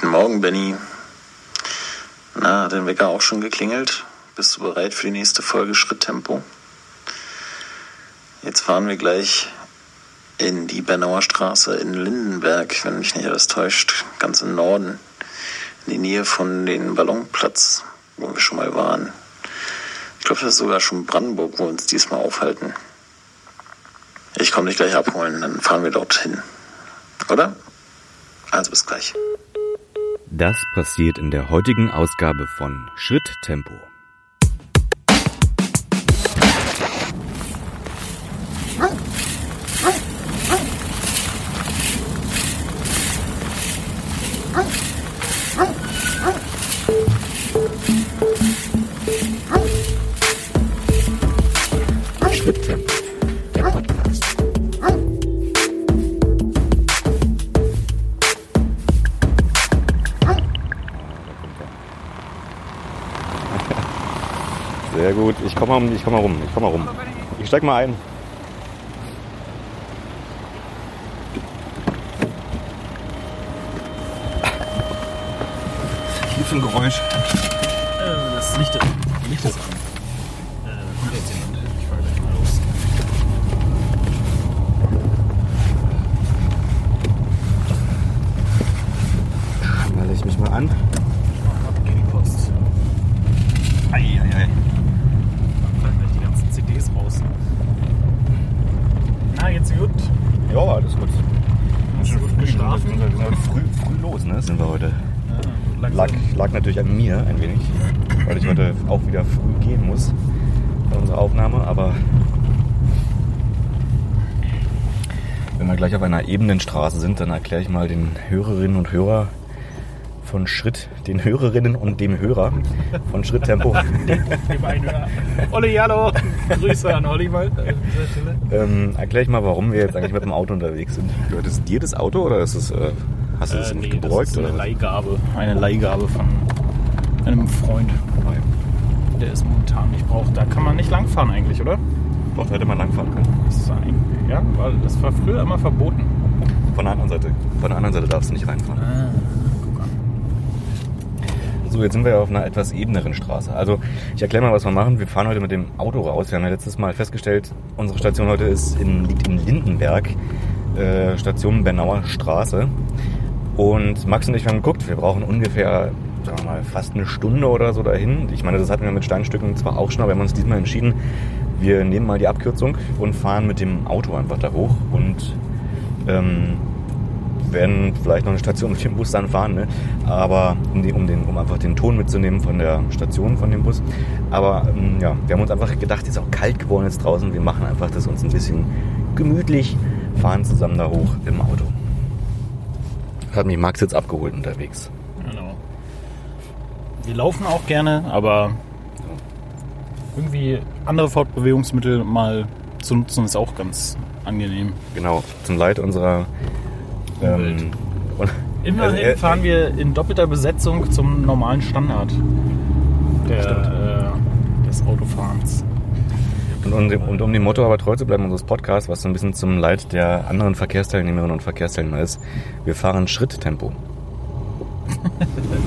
Guten Morgen, Benny. Na, hat dein Wecker auch schon geklingelt? Bist du bereit für die nächste Folge Schritttempo? Jetzt fahren wir gleich in die Bernauer Straße in Lindenberg, wenn mich nicht alles täuscht, ganz im Norden, in die Nähe von den Ballonplatz, wo wir schon mal waren. Ich glaube, das ist sogar schon Brandenburg, wo wir uns diesmal aufhalten. Ich komme dich gleich abholen, dann fahren wir dorthin. Oder? Also bis gleich. Das passiert in der heutigen Ausgabe von Schritttempo. Sehr gut. Ich komme mal, ich komm mal rum. Ich komme mal rum. Ich steig mal ein. Hier für ein Geräusch. Äh, das Licht, Licht ist an. Äh, kommt jetzt jemand. Ich fahre gleich mal los. Schnalle ich mich mal an. Ab geht die Post. Eieiei. Dann fallen gleich die ganzen CDs raus. Na, jetzt gut. Ja, alles gut. Hast du gut geschlafen? Wir sind heute früh, früh los, ne? Sind wir heute. Ja, Lag, lag natürlich an mir ein wenig, weil ich heute auch wieder früh gehen muss bei unserer Aufnahme, aber wenn wir gleich auf einer ebenen Straße sind, dann erkläre ich mal den Hörerinnen und Hörer von Schritt, den Hörerinnen und dem Hörer von Schritttempo, Dem einen Hörer. Olli, hallo. Grüße an Olli mal äh, an dieser Stelle. ähm, erkläre ich mal, warum wir jetzt eigentlich mit dem Auto unterwegs sind. Gehört es dir das Auto oder ist es, äh, hast du das Äh, nicht nee, das gebräugt? ist eine oder? Leihgabe. Eine Leihgabe von einem Freund. Der ist momentan nicht braucht. Da kann man nicht langfahren eigentlich, oder? Doch, da hätte man langfahren können. Das ist eigentlich, ja, weil das war früher immer verboten. Von der anderen Seite. Von der anderen Seite darfst du nicht reinfahren. Ah, guck an. So, jetzt sind wir ja auf einer etwas ebeneren Straße. Also, ich erkläre mal, was wir machen. Wir fahren heute mit dem Auto raus. Wir haben ja letztes Mal festgestellt, unsere Station heute ist in, liegt in Lindenberg, äh, Station Bernauer Straße. Und Max und ich haben geguckt, wir brauchen ungefähr, sagen wir mal, fast eine Stunde oder so dahin. Ich meine, das hatten wir mit Steinstücken zwar auch schon, aber wir haben uns diesmal entschieden, wir nehmen mal die Abkürzung und fahren mit dem Auto einfach da hoch und ähm, werden vielleicht noch eine Station mit dem Bus dann fahren, ne? aber um, den, um einfach den Ton mitzunehmen von der Station von dem Bus. Aber ähm, ja, wir haben uns einfach gedacht, es ist auch kalt geworden jetzt draußen, wir machen einfach das uns ein bisschen gemütlich, fahren zusammen da hoch im Auto. Hat mich Max jetzt abgeholt unterwegs. Genau. Wir laufen auch gerne, aber irgendwie andere Fortbewegungsmittel mal zu nutzen ist auch ganz angenehm. Genau, zum Leid unserer ähm, Immerhin Also, äh, fahren wir in doppelter Besetzung zum normalen Standard der, äh, des Autofahrens. Und um, dem, und um dem Motto aber treu zu bleiben unseres Podcasts, was so ein bisschen zum Leid der anderen Verkehrsteilnehmerinnen und Verkehrsteilnehmer ist, wir fahren Schritttempo.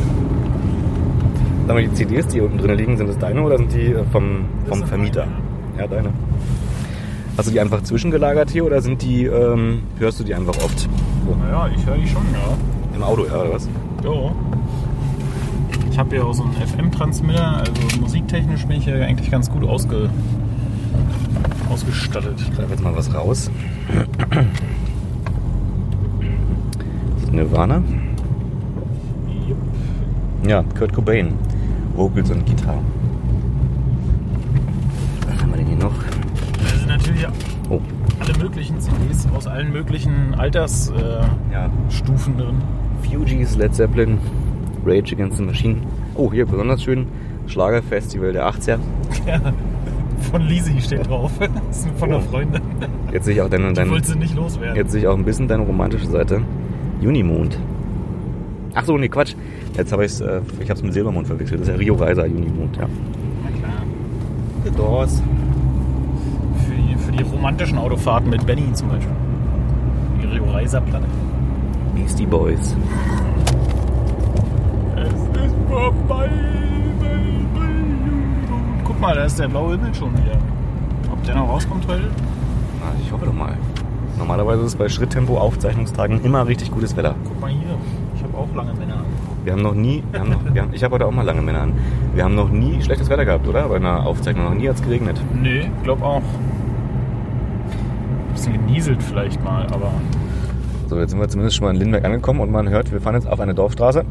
Sag mal, die CDs, die hier unten drin liegen, sind das deine oder sind die äh, vom, vom Vermieter? Ja, deine. Hast du die einfach zwischengelagert hier oder sind die, ähm, hörst du die einfach oft? Naja, ich höre die schon, ja. Im Auto, ja, oder was? Jo. Ich habe hier auch so einen FM-Transmitter, also musiktechnisch bin ich hier eigentlich ganz gut ausge ausgestattet. Ich greife jetzt mal was raus. Nirvana. Jupp. Ja, Kurt Cobain. Vocals und Gitarre. Was haben wir denn hier noch? Da sind natürlich Oh, alle möglichen CDs aus allen möglichen Altersstufen äh, ja. Drin. Fugees, Led Zeppelin, Rage Against the Machine. Oh, hier besonders schön. Schlagerfestival der 80er. Ja, von Lisi steht drauf. Das ist von einer Oh. Freundin. Jetzt sehe ich auch deine, Die deine, sie nicht loswerden. jetzt sehe ich auch ein bisschen deine romantische Seite. Junimond. Ach so, nee, Quatsch. Jetzt habe ich es, äh, ich habe es mit Silbermond verwechselt. Das ist ja Rio Reiser Junimond, ja. Na klar. The Doors. Für die, für die romantischen Autofahrten mit Benny zum Beispiel. Die Rio Reiser Platte. Beastie Boys. ist vorbei. Guck mal, da ist der blaue Himmel schon wieder. Ob der noch rauskommt heute? Na, ich hoffe doch mal. Normalerweise ist es bei Schritttempo-Aufzeichnungstagen immer richtig gutes Wetter. Guck mal hier. Ich habe auch lange Männer. Wir haben noch nie, wir haben noch, wir haben, ich habe heute auch mal lange Männer an. Wir haben noch nie schlechtes Wetter gehabt, oder? Bei einer Aufzeichnung. Noch nie hat es geregnet. Nee, glaub auch. Bisschen genieselt vielleicht mal, aber. So, jetzt sind wir zumindest schon mal in Lindberg angekommen und man hört, wir fahren jetzt auf eine Dorfstraße.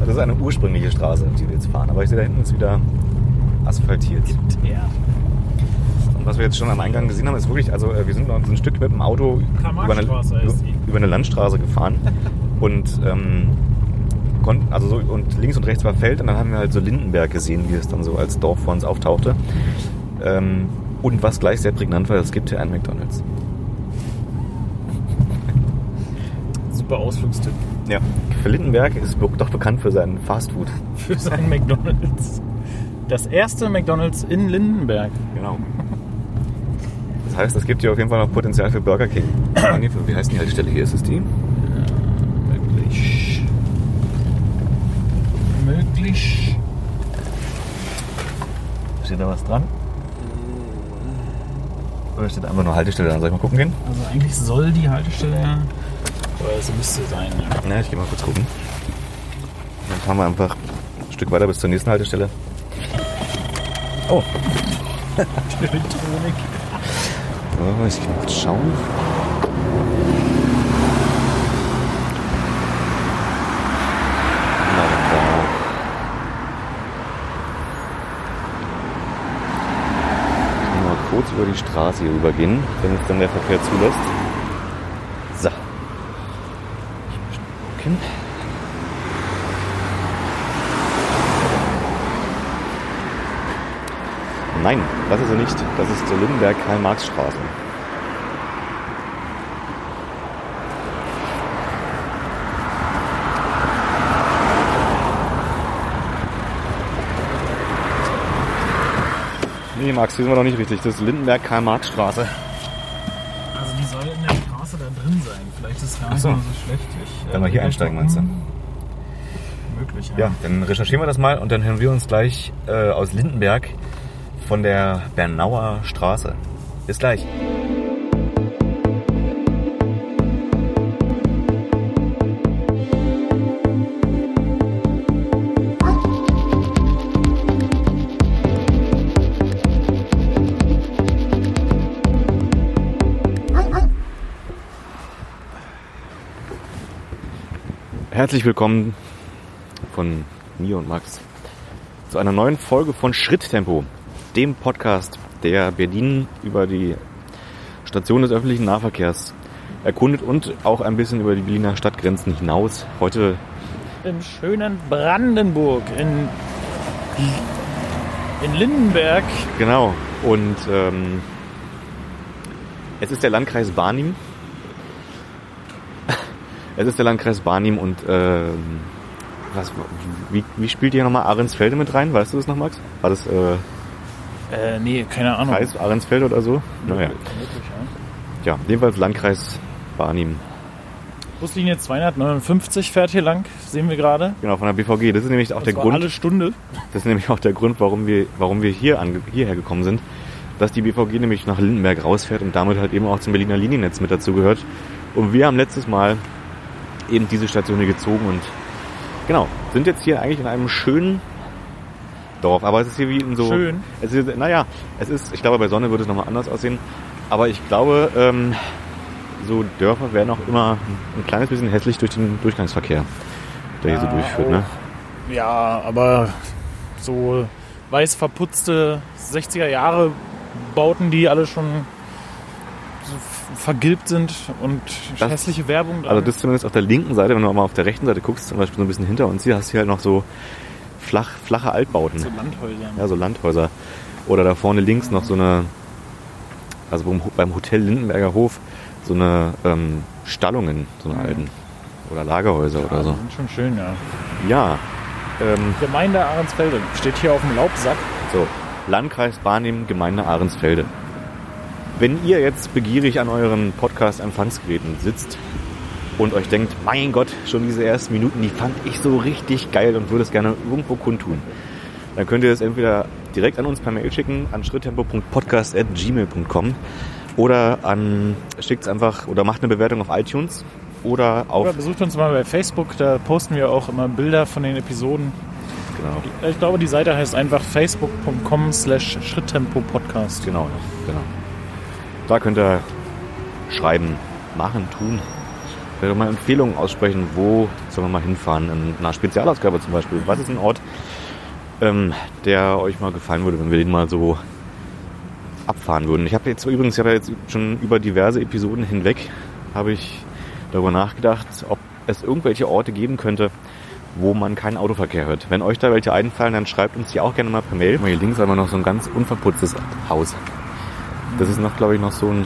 Das ist eine ursprüngliche Straße, die wir jetzt fahren. Aber ich sehe, da hinten ist wieder asphaltiert. Ja. Und was wir jetzt schon am Eingang gesehen haben, ist wirklich, also äh, wir sind noch ein Stück mit dem Auto über eine, über eine Landstraße gefahren und ähm, konnten, also so, und links und rechts war Feld und dann haben wir halt so Lindenberg gesehen, wie es dann so als Dorf vor uns auftauchte. Ähm, und was gleich sehr prägnant war, es gibt hier einen McDonalds. Super Ausflugstipp Ja. Für Lindenberg ist doch bekannt für seinen Fastfood. für seinen McDonalds. Das erste McDonalds in Lindenberg. Genau. Das heißt, es gibt hier auf jeden Fall noch Potenzial für Burger King. Wie heißt die Haltestelle hier? Ist es die? Möglich. Möglich. Steht da was dran? Oder steht einfach nur Haltestelle dran? Soll ich mal gucken gehen? Also eigentlich soll die Haltestelle ja. Oder es müsste sein, ja. Na, ich gehe mal kurz gucken. Dann fahren wir einfach ein Stück weiter bis zur nächsten Haltestelle. Oh, Elektronik. So, ich kann kurz schauen. Ich mal kurz über die Straße hier rübergehen, wenn es dann der Verkehr zulässt. So. Okay. Nein, das ist er nicht. Das ist die Lindenberg-Karl-Marx-Straße. Nee, Max, hier sind wir noch nicht richtig. Das ist Lindenberg-Karl-Marx-Straße. Also die soll in der Straße da drin sein. Vielleicht ist es gar nicht so. so schlecht. Ich, äh, Wenn wir hier einsteigen, meinst du? Möglich, ja. Ja, dann recherchieren wir das mal und dann hören wir uns gleich äh, aus Lindenberg von der Bernauer Straße. Bis gleich. Herzlich willkommen von mir und Max zu einer neuen Folge von Schritttempo, dem Podcast, der Berlin über die Station des öffentlichen Nahverkehrs erkundet und auch ein bisschen über die Berliner Stadtgrenzen hinaus. Heute, Im schönen Brandenburg, in, in Lindenberg. genau, und ähm, es ist der Landkreis Barnim. Es ist der Landkreis Barnim und ähm, was, wie, wie spielt hier nochmal Ahrensfelde mit rein? Weißt du das noch, Max? War das äh, Äh, nee, keine Ahnung. Kreis Ahrensfeld oder so? Naja. Ja. Jedenfalls Landkreis Barnim. Buslinie 259 fährt hier lang, sehen wir gerade. Genau, von der BVG. Das ist nämlich auch Das der Grund. alle Stunde. Das ist nämlich auch der Grund, warum wir, warum wir hier ange, hierher gekommen sind. Dass die BVG nämlich nach Lindenberg rausfährt und damit halt eben auch zum Berliner Liniennetz mit dazugehört. Und wir haben letztes Mal eben diese Station hier gezogen und genau, sind jetzt hier eigentlich in einem schönen Dorf. Aber es ist hier wie in so. Schön. Es ist, naja, es ist, ich glaube, bei Sonne würde es nochmal anders aussehen. Aber ich glaube, ähm, so Dörfer werden auch immer ein kleines bisschen hässlich durch den Durchgangsverkehr, der hier so durchführt. Ne? Ja, aber so weiß verputzte 60er Jahre Bauten, die alle schon so vergilbt sind und Das- hässliche Werbung dran. Also das zumindest auf der linken Seite, wenn du mal auf der rechten Seite guckst, zum Beispiel so ein bisschen hinter uns hier, hast du hier halt noch so flach, flache Altbauten. so Landhäuser. Ja, so Landhäuser. Oder da vorne links noch so eine, also beim, beim Hotel Lindenberger Hof, so eine ähm, Stallungen, so eine alten. Oder Lagerhäuser oder Ja, so. die sind schon schön, ja. Ja, ähm, Gemeinde Ahrensfelde steht hier auf dem Laubsack. so. Landkreis Barnim, Gemeinde Ahrensfelde. Wenn ihr jetzt begierig an euren Podcast-Empfangsgeräten sitzt und euch denkt, mein Gott, schon diese ersten Minuten, die fand ich so richtig geil und würde es gerne irgendwo kundtun, dann könnt ihr es entweder direkt an uns per Mail schicken an schritttempo.podcast.gmail.com oder an schickt es einfach oder macht eine Bewertung auf iTunes oder auf Oder besucht uns mal bei Facebook, da posten wir auch immer Bilder von den Episoden. genau, Ich glaube, die Seite heißt einfach facebook.com slash Schritttempo-Podcast. genau, genau. Da könnt ihr schreiben, machen, tun. Vielleicht auch mal Empfehlungen aussprechen, wo sollen wir mal hinfahren. In einer Spezialausgabe zum Beispiel. Was ist ein Ort, ähm, der euch mal gefallen würde, wenn wir den mal so abfahren würden. Ich habe jetzt übrigens, ich habe jetzt schon über diverse Episoden hinweg, habe ich darüber nachgedacht, ob es irgendwelche Orte geben könnte, wo man keinen Autoverkehr hört. Wenn euch da welche einfallen, dann schreibt uns die auch gerne mal per Mail. Hier links wir noch so ein ganz unverputztes Haus. Das ist noch, glaube ich, noch so ein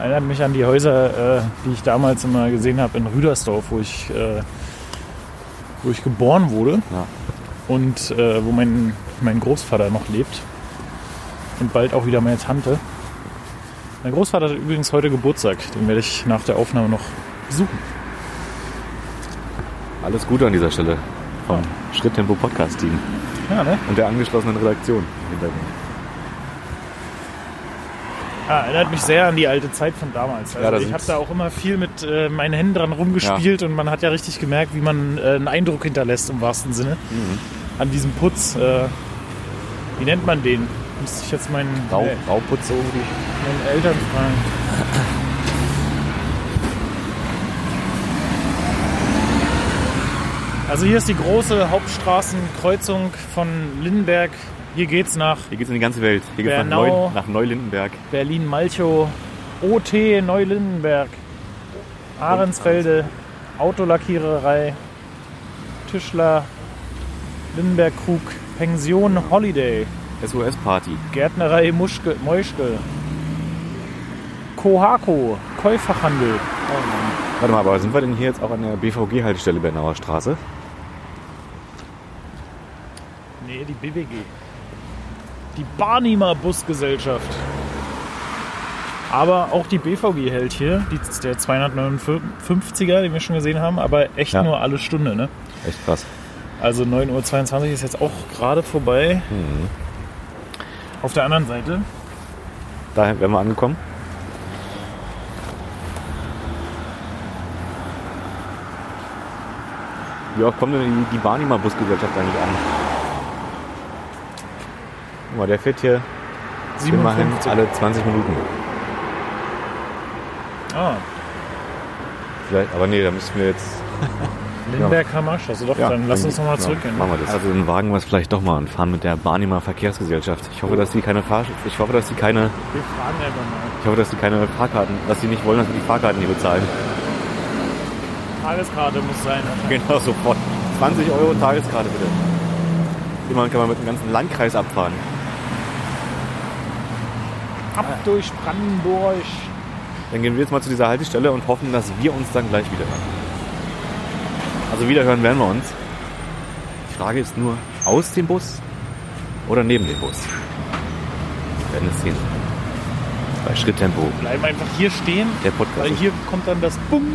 Erinnert mich an die Häuser, äh, die ich damals immer gesehen habe in Rüdersdorf, wo ich, äh, wo ich geboren wurde ja, und äh, wo mein, mein Großvater noch lebt. Und bald auch wieder meine Tante. Mein Großvater hat übrigens heute Geburtstag. Den werde ich nach der Aufnahme noch besuchen. alles Gute an dieser Stelle vom Schritttempo Podcast Team Ja, ne? und der angeschlossenen Redaktion. im Hintergrund. Ja, erinnert mich sehr an die alte Zeit von damals. Also Ja, da ich habe da auch immer viel mit äh, meinen Händen dran rumgespielt und man hat ja richtig gemerkt, wie man äh, einen Eindruck hinterlässt im wahrsten Sinne Mhm. an diesem Putz. Äh, wie nennt man den? Müsste ich jetzt meinen, Rau, äh, Rauputze irgendwie. meinen Eltern fragen. Also hier ist die große Hauptstraßenkreuzung von Lindenberg. Hier geht's nach Hier geht's in die ganze Welt. Hier geht's nach. Neu, nach Neulindenberg. Berlin-Malchow, OT Neulindenberg, Ahrensfelde, Autolackiererei, Tischler, Lindenberg-Krug, Pension Holiday, SOS Party. Gärtnerei Muschke, Meuschke, Kohako, Käuferhandel. Warte mal, aber sind wir denn hier jetzt auch an der BVG-Haltestelle Bernauer Straße? Nee, die BWG. Die Barnimer Busgesellschaft. Aber auch die BVG hält hier, die, der 259er, den wir schon gesehen haben, aber echt Ja. nur alle Stunde, ne? Echt krass. Also 9.22 Uhr ist jetzt auch gerade vorbei. Mhm. Auf der anderen Seite, Da wären wir angekommen. Wie oft kommt denn die, die Barnimer Busgesellschaft eigentlich an? Guck mal, der fährt hier immerhin 57. alle 20 Minuten. Ah, Vielleicht, aber nee, da müssen wir jetzt. Lindenberg Hamasch. Also doch, dann lass uns nochmal ja, zurückgehen. Machen wir das. Also dann wagen wir es vielleicht doch mal und fahren mit der Barnimer Verkehrsgesellschaft. Ich hoffe, dass die keine Fahr ich hoffe, dass die keine Wir fragen einfach mal. ich hoffe, dass die keine Fahrkarten, dass die nicht wollen, dass wir die Fahrkarten hier bezahlen. Tageskarte muss sein. Genau, sofort. 20 Euro Tageskarte bitte. Immerhin kann man mit dem ganzen Landkreis abfahren. Ab durch Brandenburg. Dann gehen wir jetzt mal zu dieser Haltestelle und hoffen, dass wir uns dann gleich wieder hören. Also wiederhören werden wir uns. Die Frage ist nur, aus dem Bus oder neben dem Bus? Wir werden es sehen. Bei Schritttempo, Bleiben einfach hier stehen, der Podcast. weil hier kommt dann das Bumm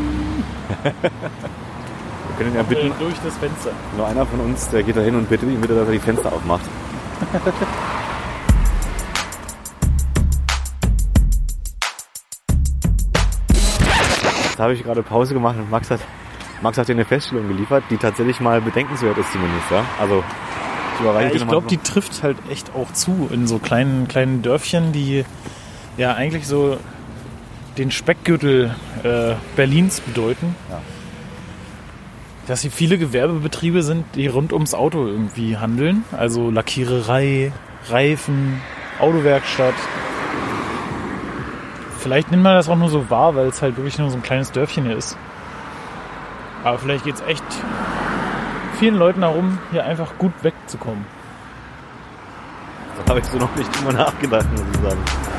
wir können ja bitten, durch das Fenster. nur einer von uns, der geht da hin und bittet ihn bitte, dass er die Fenster aufmacht. Jetzt habe ich gerade Pause gemacht und Max hat, Max hat dir eine Feststellung geliefert, die tatsächlich mal bedenkenswert ist zumindest. Ja? Also ich Ja, ich glaube, die trifft halt echt auch zu in so kleinen, kleinen Dörfchen, die ja eigentlich so den Speckgürtel äh, Berlins bedeuten. Ja. Dass hier viele Gewerbebetriebe sind, die rund ums Auto irgendwie handeln. Also Lackiererei, Reifen, Autowerkstatt. Vielleicht nimmt man das auch nur so wahr, weil es halt wirklich nur so ein kleines Dörfchen hier ist. Aber vielleicht geht es echt vielen Leuten darum, hier einfach gut wegzukommen. Da habe ich so noch nicht drüber nachgedacht, muss ich sagen.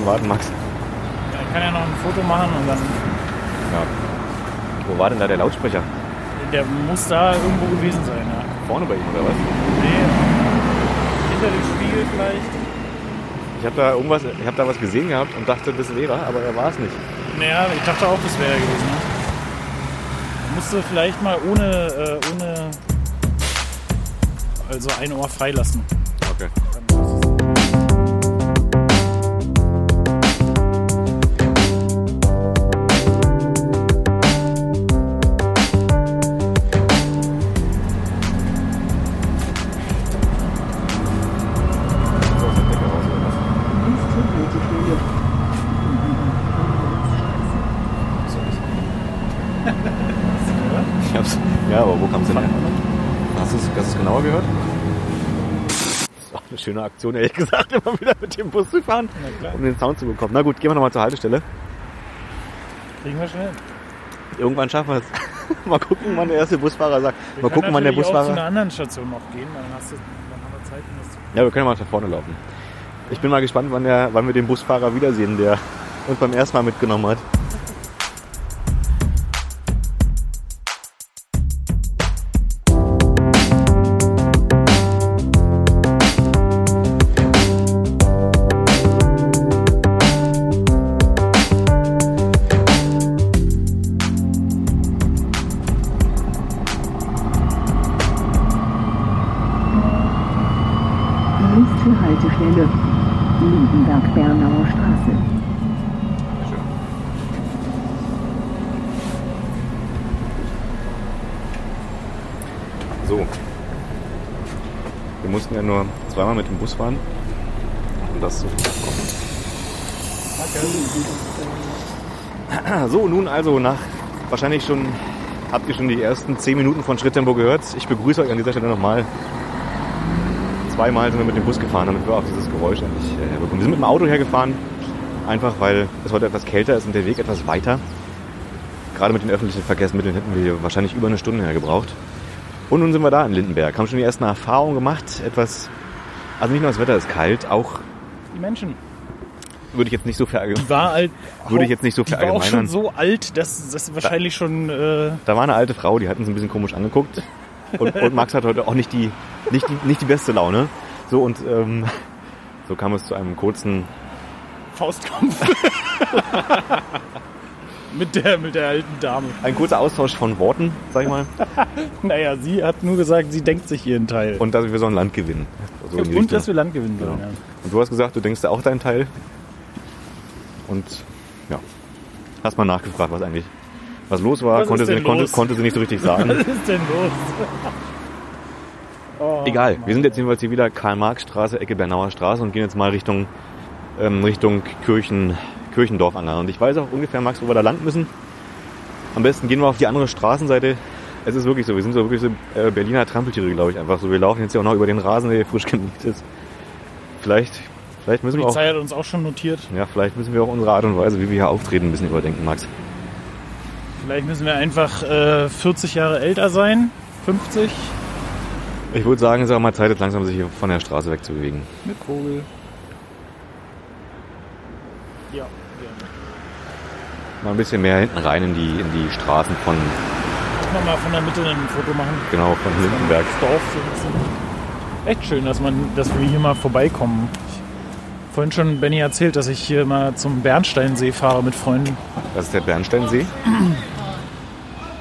Minuten warten, Max. Ja, ich kann ja noch ein Foto machen und dann. Ja. Wo war denn da der Lautsprecher? Der muss da irgendwo gewesen sein, ja. Vorne bei ihm oder was? Nee. Hinter dem Spiegel vielleicht. Ich habe da irgendwas, ich habe da was gesehen gehabt und dachte, das wäre er, aber er war es nicht. Naja, ich dachte auch, das wäre er gewesen. Ne? Musste vielleicht mal ohne, äh, ohne also ein Ohr freilassen. Schöne Aktion, ehrlich gesagt, immer wieder mit dem Bus zu fahren, um den Sound zu bekommen. Na gut, gehen wir nochmal zur Haltestelle. Kriegen wir schnell. Irgendwann schaffen wir es. mal gucken, wann der erste Busfahrer sagt. Wir Mal gucken, wann der natürlich auch zu einer Busfahrer. anderen Station noch gehen, dann, hast du, dann haben wir Zeit, um das zu Ja, wir können mal nach vorne laufen. Ich bin mal gespannt, wann, der, wann wir den Busfahrer wiedersehen, der uns beim ersten Mal mitgenommen hat. Haltestelle. Lindenberg-Bernauer Straße. So. Wir mussten ja nur zweimal mit dem Bus fahren. Und das so So, nun also nach wahrscheinlich schon habt ihr schon die ersten 10 Minuten von Schritttempo gehört. Ich begrüße euch an dieser Stelle nochmal. Zweimal sind wir mit dem Bus gefahren, damit wir auch dieses Geräusch endlich äh, herbekommen. Wir sind mit dem Auto hergefahren, einfach weil es heute etwas kälter ist und der Weg etwas weiter. Gerade mit den öffentlichen Verkehrsmitteln hätten wir wahrscheinlich über eine Stunde hergebraucht. Und nun sind wir da in Lindenberg. Haben schon die ersten Erfahrungen gemacht. Etwas, also nicht nur das Wetter ist kalt, auch Die Menschen. würde ich jetzt nicht so verallgemeinern. Die war alt. Würde ich jetzt nicht so Die war auch schon so alt, dass das wahrscheinlich schon. Äh, Da war eine alte Frau, die hat uns ein bisschen komisch angeguckt. Und, und Max hat heute auch nicht die, nicht die, nicht die beste Laune. So und ähm, so kam es zu einem kurzen. Faustkampf. mit, der, mit der alten Dame. Ein kurzer Austausch von Worten, sag ich mal. Naja, sie hat nur gesagt, sie denkt sich ihren Teil. Und dass wir so ein Land gewinnen. So Und Richtung. dass wir Land gewinnen sollen. Genau. Ja. Und du hast gesagt, du denkst dir auch deinen Teil. Und ja, hast mal nachgefragt, was eigentlich was los war. Was konnte, sie, denn konnte, los? konnte sie nicht so richtig sagen. Was ist denn los? Egal, wir sind jetzt jedenfalls hier wieder Karl-Marx-Straße, Ecke Bernauer Straße und gehen jetzt mal Richtung, ähm, Richtung Kirchen, Kirchendorf an. Und ich weiß auch ungefähr, Max, wo wir da lang müssen. Am besten gehen wir auf die andere Straßenseite. Es ist wirklich so, wir sind so wirklich so äh, Berliner Trampeltiere, glaube ich, einfach so. Wir laufen jetzt ja auch noch über den Rasen, der hier frisch gemäht ist. Vielleicht, vielleicht müssen Die wir auch, Polizei hat uns auch schon notiert. ja, vielleicht müssen wir auch unsere Art und Weise, wie wir hier auftreten, ein bisschen überdenken, Max. Vielleicht müssen wir einfach äh, 40 Jahre älter sein. 50. Ich würde sagen, es ist auch mal Zeit, jetzt langsam sich hier von der Straße wegzubewegen. Eine Kugel. Ja. Mal ein bisschen mehr hinten rein in die, in die Straßen von, wir mal von der Mitte ein Foto machen. genau, von Lindenberg. Das Dorf so ein bisschen. Echt schön, dass, man, dass wir hier mal vorbeikommen. Ich vorhin schon Benny erzählt, dass ich hier mal zum Bernsteinsee fahre mit Freunden. Das ist der Bernsteinsee.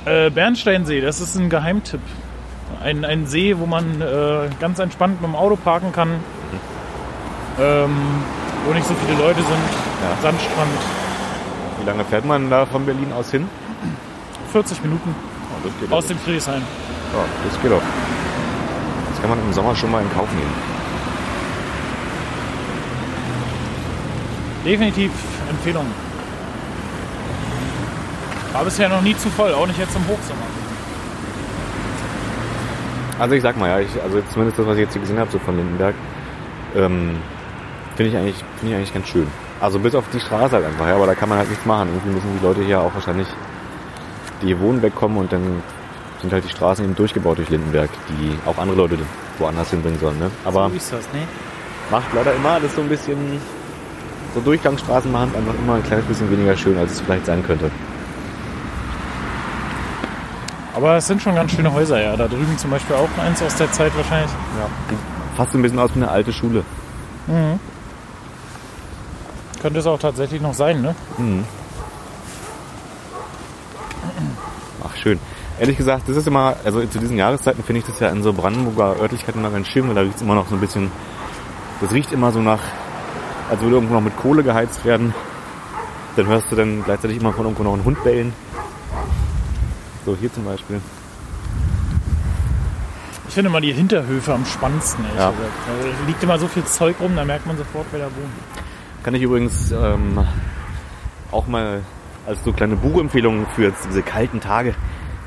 Äh, Bernsteinsee, das ist ein Geheimtipp. Ein, ein See, wo man äh, ganz entspannt mit dem Auto parken kann. Ähm, wo nicht so viele Leute sind. Ja. Sandstrand. Wie lange fährt man da von Berlin aus hin? 40 Minuten Oh, das geht aus dem Friedrichshain. Ja, das geht doch. Das kann man im Sommer schon mal in Kauf nehmen. Definitiv Empfehlung. War bisher noch nie zu voll, auch nicht jetzt im Hochsommer. Also ich sag mal, ja, ich, also zumindest das, was ich jetzt hier gesehen habe, so von Lindenberg, ähm, finde ich, eigentlich, finde ich eigentlich ganz schön. Also bis auf die Straße halt einfach, ja, aber da kann man halt nichts machen. Irgendwie müssen die Leute hier auch wahrscheinlich, die wohnen, wegkommen und dann sind halt die Straßen eben durchgebaut durch Lindenberg, die auch andere Leute woanders hinbringen sollen. Ne? Aber so ist das, ne? macht leider immer alles so ein bisschen, so Durchgangsstraßen machen einfach immer ein kleines bisschen weniger schön, als es vielleicht sein könnte. Aber es sind schon ganz schöne Häuser, ja. Da drüben zum Beispiel auch eins aus der Zeit wahrscheinlich. Ja. Fast ein bisschen aus wie eine alte Schule. Könnte es auch tatsächlich noch sein, ne? Ach, schön. Ehrlich gesagt, das ist immer, also zu diesen Jahreszeiten finde ich das ja in so Brandenburger Örtlichkeiten immer ganz schön, weil da riecht es immer noch so ein bisschen, das riecht immer so nach, als würde irgendwo noch mit Kohle geheizt werden. Dann hörst du dann gleichzeitig immer von irgendwo noch einen Hund bellen. So, hier zum Beispiel. Ich finde immer die Hinterhöfe am spannendsten, ehrlich Ja. gesagt. Da liegt immer so viel Zeug rum, da merkt man sofort, wer da wohnt. Kann ich übrigens ähm, auch mal als so kleine Buchempfehlung für jetzt diese kalten Tage,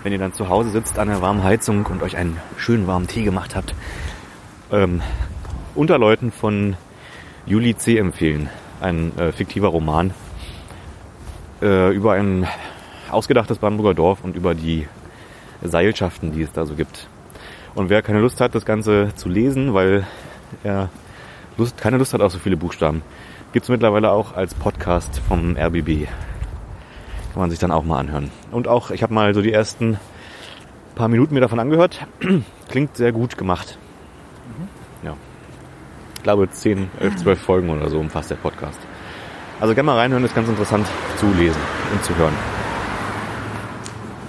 wenn ihr dann zu Hause sitzt an der warmen Heizung und euch einen schönen warmen Tee gemacht habt, ähm, Unterleuten von Juli C. empfehlen. Ein äh, fiktiver Roman äh, über ein ausgedachtes Brandenburger Dorf und über die Seilschaften, die es da so gibt. Und wer keine Lust hat, das Ganze zu lesen, weil er Lust, keine Lust hat auf so viele Buchstaben, gibt es mittlerweile auch als Podcast vom RBB. Kann man sich dann auch mal anhören. Und auch, ich habe mal so die ersten paar Minuten mir davon angehört. Klingt sehr gut gemacht. Ja. Ich glaube 10, 11, 12 Folgen oder so umfasst der Podcast. Also gerne mal reinhören, ist ganz interessant zu lesen und zu hören.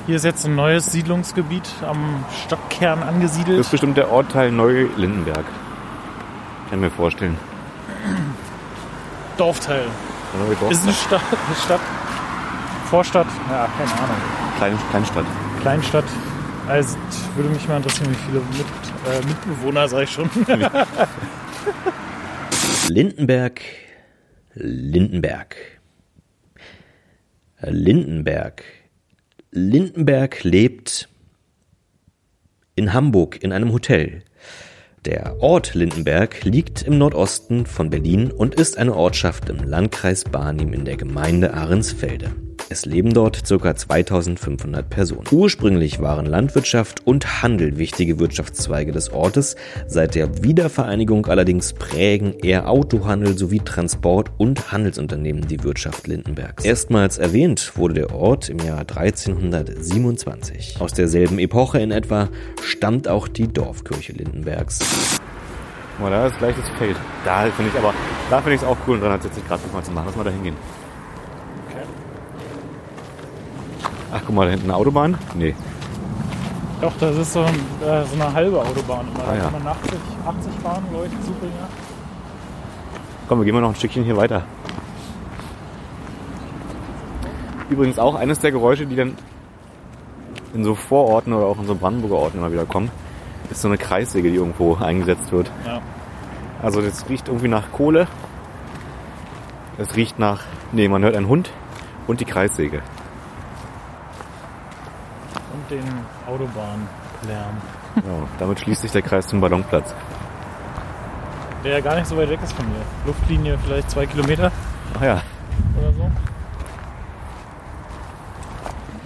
Hier ist jetzt ein neues Siedlungsgebiet am Stadtkern Das angesiedelt. ist bestimmt der Ortteil Neu-Lindenberg. Kann ich mir vorstellen. Dorfteil. Neue Dorf- Ist eine Stadt, eine Stadt, Vorstadt, ja, keine Ahnung. Kleine, Kleinstadt. Kleinstadt. Also würde mich mal interessieren, wie viele Mit, äh, Mitbewohner, sag ich schon. Lindenberg, Lindenberg. Lindenberg. Lindenberg lebt in Hamburg in einem Hotel. Der Ort Lindenberg liegt im Nordosten von Berlin und ist eine Ortschaft im Landkreis Barnim in der Gemeinde Ahrensfelde. Es leben dort ca. 2500 Personen. Ursprünglich waren Landwirtschaft und Handel wichtige Wirtschaftszweige des Ortes. Seit der Wiedervereinigung allerdings prägen eher Autohandel sowie Transport- und Handelsunternehmen die Wirtschaft Lindenbergs. Erstmals erwähnt wurde der Ort im Jahr 1327. Aus derselben Epoche in etwa stammt auch die Dorfkirche Lindenbergs. Guck mal, da ist gleich das Feld. Da finde ich aber, da finde ich es auch cool, 360 Grad mal zu machen. Lass mal da hingehen. Ach, guck mal, da hinten eine Autobahn? Nee. Doch, das ist so, ein, äh, so eine halbe Autobahn. Immer. Da Ah, ja. kann man 80, 80 fahren, glaube ich, Zubringer. Komm, wir gehen mal noch ein Stückchen hier weiter. Übrigens auch eines der Geräusche, die dann in so Vororten oder auch in so Brandenburger Orten immer wieder kommen, ist so eine Kreissäge, die irgendwo eingesetzt wird. Ja. Also das riecht irgendwie nach Kohle. Es riecht nach, nee, man hört einen Hund und die Kreissäge. Den Autobahnlärm. Ja, damit schließt sich der Kreis zum Ballonplatz. Der ja gar nicht so weit weg ist von mir. Luftlinie vielleicht zwei Kilometer Ach ja, oder so.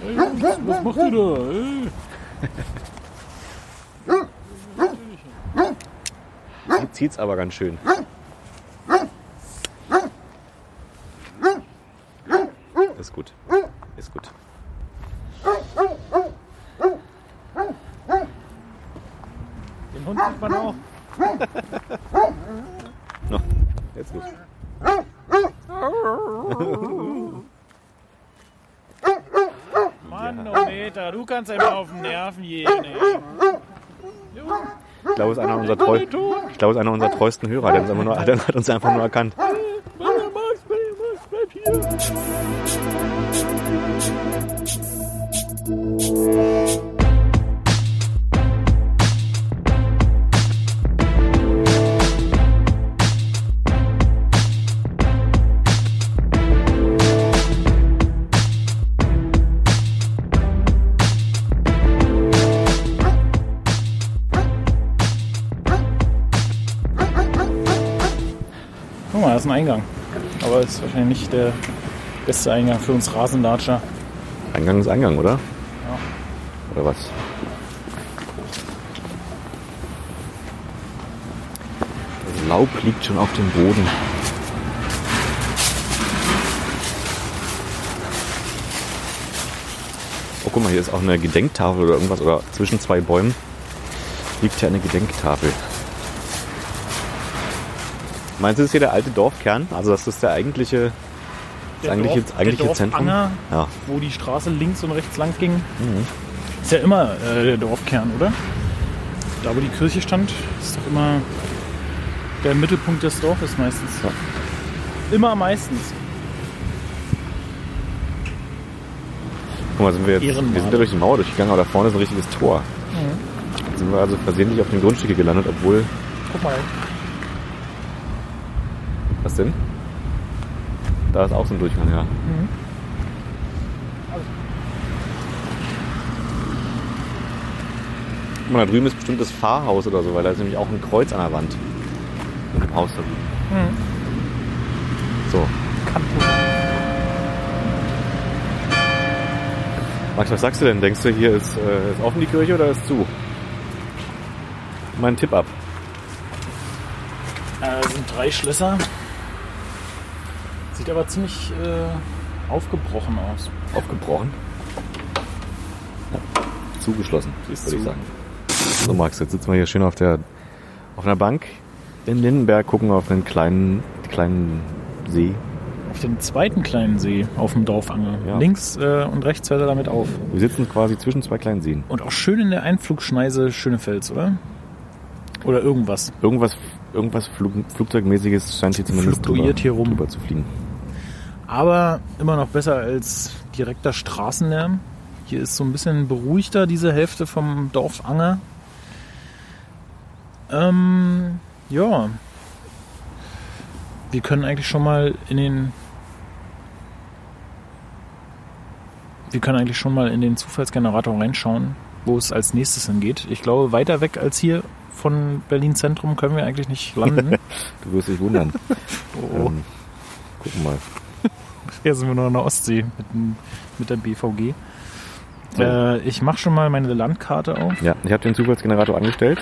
Ey, Jungs, was macht ihr da? Ey. hier zieht's aber ganz schön. Ist gut. Ist gut. Den Hund sieht man auch. No, jetzt gut. Manometer, du kannst einem auf den Nerven gehen, ey. Ich glaube, es ist einer unserer, treu ich glaube, es ist einer unserer treuesten Hörer. Der hat uns einfach nur, der hat uns einfach nur erkannt. Max, Max, bleib hier. Nicht der beste Eingang für uns Rasenlatscher. Eingang ist Eingang, oder? Oder was? Laub liegt schon auf dem Boden. Oh, guck mal, hier ist auch eine Gedenktafel oder irgendwas. Oder zwischen zwei Bäumen liegt hier eine Gedenktafel. Meinst du, das ist hier der alte Dorfkern? Also das ist der eigentliche, das Der eigentliche, Dorf- eigentliche der Zentrum? Ja. wo die Straße links und rechts lang ging. Mhm. Ist ja immer äh, der Dorfkern, oder? Da, wo die Kirche stand, ist doch immer der Mittelpunkt des Dorfes meistens. Ja. Immer meistens. Guck mal, sind wir jetzt, Ehrenmal. wir sind ja durch die Mauer durchgegangen, aber da vorne ist ein richtiges Tor. Jetzt sind wir also versehentlich auf dem Grundstücke gelandet, obwohl, Guck mal. Was denn? Da ist auch so ein Durchgang, ja. Guck mal, da drüben ist bestimmt das Pfarrhaus oder so, weil da ist nämlich auch ein Kreuz an der Wand. In dem Haus da drüben. So. Max, was sagst du denn? Denkst du, hier ist, äh, ist offen die Kirche oder ist zu? Mein Tipp ab. Äh, sind drei Schlösser. Sieht aber ziemlich äh, aufgebrochen aus. Aufgebrochen. Ja. Zugeschlossen, Ist würde ich zu. sagen. So Max, jetzt sitzen wir hier schön auf der auf einer Bank in Lindenberg, gucken auf einen kleinen, kleinen See. Auf den zweiten kleinen See auf dem Dorfanger. Ja. Links äh, und rechts hört er damit auf. Wir sitzen quasi zwischen zwei kleinen Seen. Und auch schön in der Einflugschneise Schönefels, oder? Oder irgendwas. Irgendwas, irgendwas Flug, Flugzeugmäßiges scheint hier zumindest Fluktuiert drüber, hier rum. drüber zu fliegen. Aber immer noch besser als direkter Straßenlärm. Hier ist so ein bisschen beruhigter, diese Hälfte vom Dorf Anger. Ähm, ja. Wir können eigentlich schon mal in den. Wir können eigentlich schon mal in den Zufallsgenerator reinschauen, wo es als nächstes hingeht. Ich glaube, weiter weg als hier von Berlin Zentrum können wir eigentlich nicht landen. Du wirst dich wundern. Oh. ähm, gucken mal. Hier sind wir noch in der Ostsee mit, dem- mit der BVG. So. Äh, ich mache schon mal meine Landkarte auf. Ja, ich habe den Zufallsgenerator angestellt.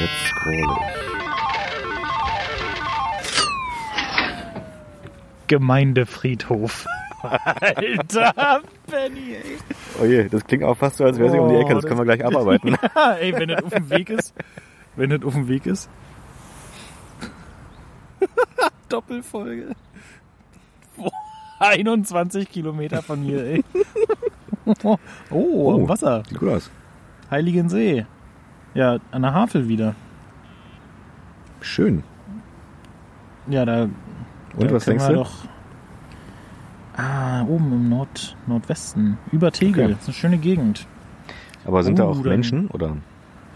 Jetzt scrolle ich. Gemeindefriedhof. Alter, Benny, ey. Oh je, das klingt auch fast so, als wäre sie um die Oh, Ecke. Das das- können wir gleich abarbeiten. Ja, ey, wenn das auf dem Weg ist. Wenn das auf dem Weg ist. Doppelfolge. Boah, 21 Kilometer von hier, ey. Oh, am Wasser. Sieht gut aus. Heiligensee. Ja, an der Havel wieder. Schön. Ja, da Und da was können denkst wir du? Doch ah, oben im Nord Nordwesten. Über Tegel. Okay. Das ist eine schöne Gegend. Aber sind da Uh, auch dann- Menschen oder?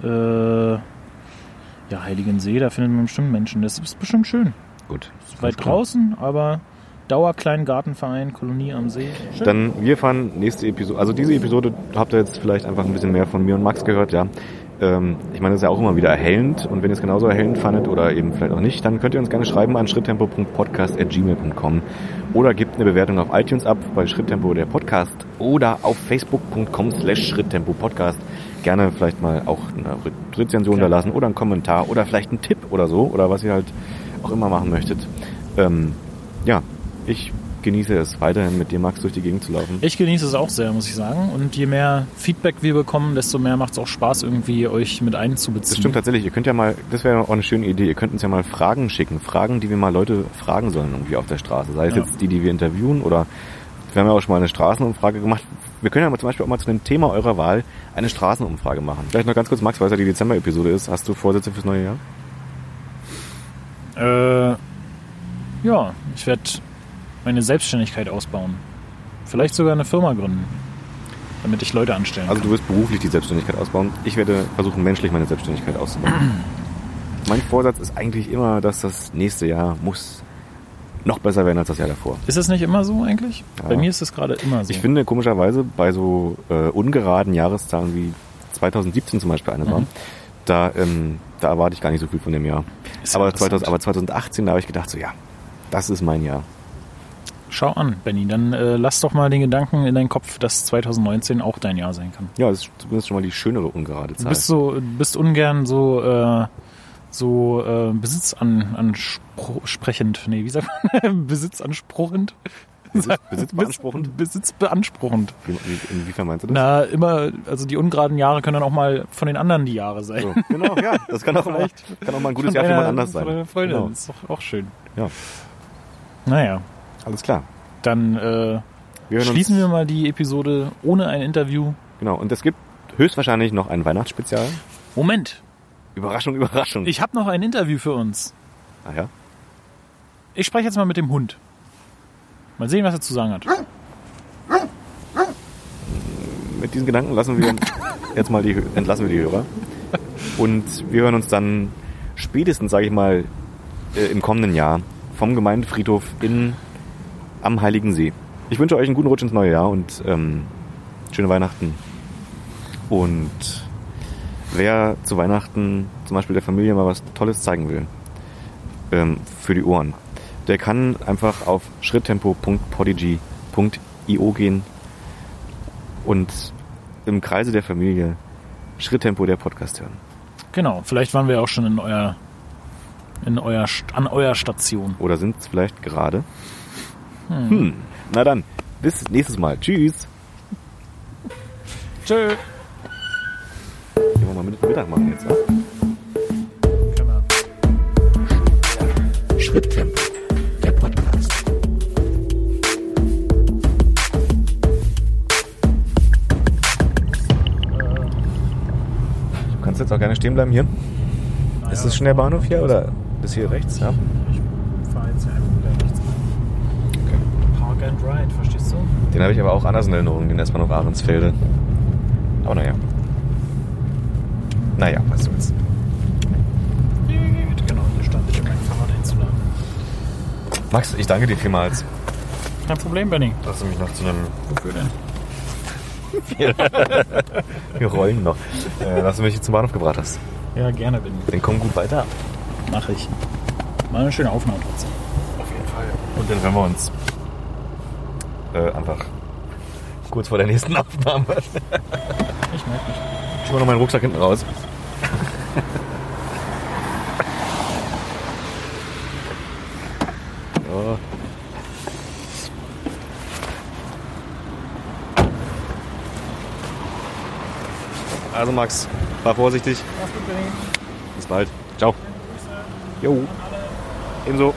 Äh, ja, Heiligensee, da findet man bestimmt Menschen. Das ist bestimmt schön. Gut. Ist weit klar. draußen, aber Dauerkleingartenverein, Kolonie am See. Schön. Dann wir fahren nächste Episode. Also diese Episode habt ihr jetzt vielleicht einfach ein bisschen mehr von mir und Max gehört, ja. Ähm, ich meine, das ist ja auch immer wieder erhellend und wenn ihr es genauso erhellend fandet oder eben vielleicht auch nicht, dann könnt ihr uns gerne schreiben an schritttempo.podcast.gmail.com oder gebt eine Bewertung auf iTunes ab bei Schritttempo der Podcast oder auf facebook.com slash Schritttempo Podcast. Gerne vielleicht mal auch eine Re- Rezension da Gerne. lassen oder einen Kommentar oder vielleicht einen Tipp oder so oder was ihr halt auch immer machen möchtet. Ähm, ja, ich genieße es weiterhin mit dir, Max, durch die Gegend zu laufen. Ich genieße es auch sehr, muss ich sagen. Und je mehr Feedback wir bekommen, desto mehr macht es auch Spaß, irgendwie euch mit einzubeziehen. Das stimmt tatsächlich. Ihr könnt ja mal, das wäre auch eine schöne Idee, ihr könnt uns ja mal Fragen schicken. Fragen, die wir mal Leute fragen sollen irgendwie auf der Straße. Sei es Ja. jetzt die, die wir interviewen oder wir haben ja auch schon mal eine Straßenumfrage gemacht. Wir können ja mal zum Beispiel auch mal zu einem Thema eurer Wahl eine Straßenumfrage machen. Vielleicht noch ganz kurz, Max, weil es ja die Dezember-Episode ist. Hast du Vorsätze fürs neue Jahr? Äh, ja, ich werde meine Selbstständigkeit ausbauen. Vielleicht sogar eine Firma gründen, damit ich Leute anstellen Also kann. du wirst beruflich die Selbstständigkeit ausbauen. Ich werde versuchen, menschlich meine Selbstständigkeit auszubauen. mein Vorsatz ist eigentlich immer, dass das nächste Jahr muss noch besser werden als das Jahr davor. Ist das nicht immer so eigentlich? Ja. Bei mir ist es gerade immer so. Ich finde komischerweise bei so äh, ungeraden Jahreszahlen wie 2017 zum Beispiel eine war, Mhm. da, ähm, da erwarte ich gar nicht so viel von dem Jahr. Aber, interessant. 2000, aber 2018, da habe ich gedacht, so ja, das ist mein Jahr. Schau an, Benny, dann äh, lass doch mal den Gedanken in deinen Kopf, dass 2019 auch dein Jahr sein kann. Ja, das ist zumindest schon mal die schönere ungerade Du Zahl. bist so, du bist ungern so, äh, so äh, besitzansprechend, nee, wie sagt man? Besitzansprechend? Besitz, besitzbeanspruchend? Besitzbeanspruchend. Wie, wie, inwiefern meinst du das? Na, immer, also die ungeraden Jahre können dann auch mal von den anderen die Jahre sein. So, genau, ja. Das kann auch, mal, Vielleicht kann auch mal ein gutes Jahr für jemand anders sein. Freundin, Genau. ist doch auch schön. Ja, Naja, alles klar. dann äh, Wir schließen wir mal die Episode ohne ein Interview. Genau, und es gibt höchstwahrscheinlich noch ein Weihnachtsspezial. Moment, Überraschung, Überraschung. ich habe noch ein Interview für uns. ah ja? Ich spreche jetzt mal mit dem Hund. Mal sehen, was er zu sagen hat. Mit diesen Gedanken lassen wir jetzt mal die, entlassen wir die Hörer. Und wir hören uns dann spätestens, sage ich mal, äh, im kommenden Jahr vom Gemeindefriedhof in, am Heiligen See. Ich wünsche euch einen guten Rutsch ins neue Jahr und ähm, schöne Weihnachten. Und wer zu Weihnachten zum Beispiel der Familie mal was Tolles zeigen will, ähm, für die Ohren, der kann einfach auf schritttempo.podigy.io gehen und im Kreise der Familie Schritttempo der Podcast hören. Genau, vielleicht waren wir auch schon in euer, in euer, an eurer Station. Oder sind es vielleicht gerade? Hm. Na dann, bis nächstes Mal. Tschüss. Tschö. Gehen wir mal mit Mittag machen jetzt, ja? Schritttempo, der Podcast. Du kannst jetzt auch gerne stehen bleiben hier. ist das schon der Bahnhof hier oder bis hier rechts? Ja. Ich fahre jetzt hier einfach wieder rechts. Park and Ride, verstehst du? Den habe ich aber auch anders in Erinnerung, den S-Bahnhof Ahrensfelde. Aber naja. Naja, was soll's. Genau, hier stand ich, um mein Fahrrad einzuladen. Max, ich danke dir vielmals, Kein Problem, Benny. dass du mich noch zu einem Wofür denn? Wir rollen noch. Äh, dass du mich zum Bahnhof gebracht hast. Ja, gerne, Benny. Den komm gut weiter. Mach ich. Mal eine schöne Aufnahme trotzdem. Auf jeden Fall. Und dann hören wir uns äh, einfach kurz vor der nächsten Aufnahme. Ich merke mich. Ich hole noch meinen Rucksack hinten raus. Ja. Also Max, fahr vorsichtig. Mach's gut, Benny. Bis bald. Ciao. Jo. Ebenso.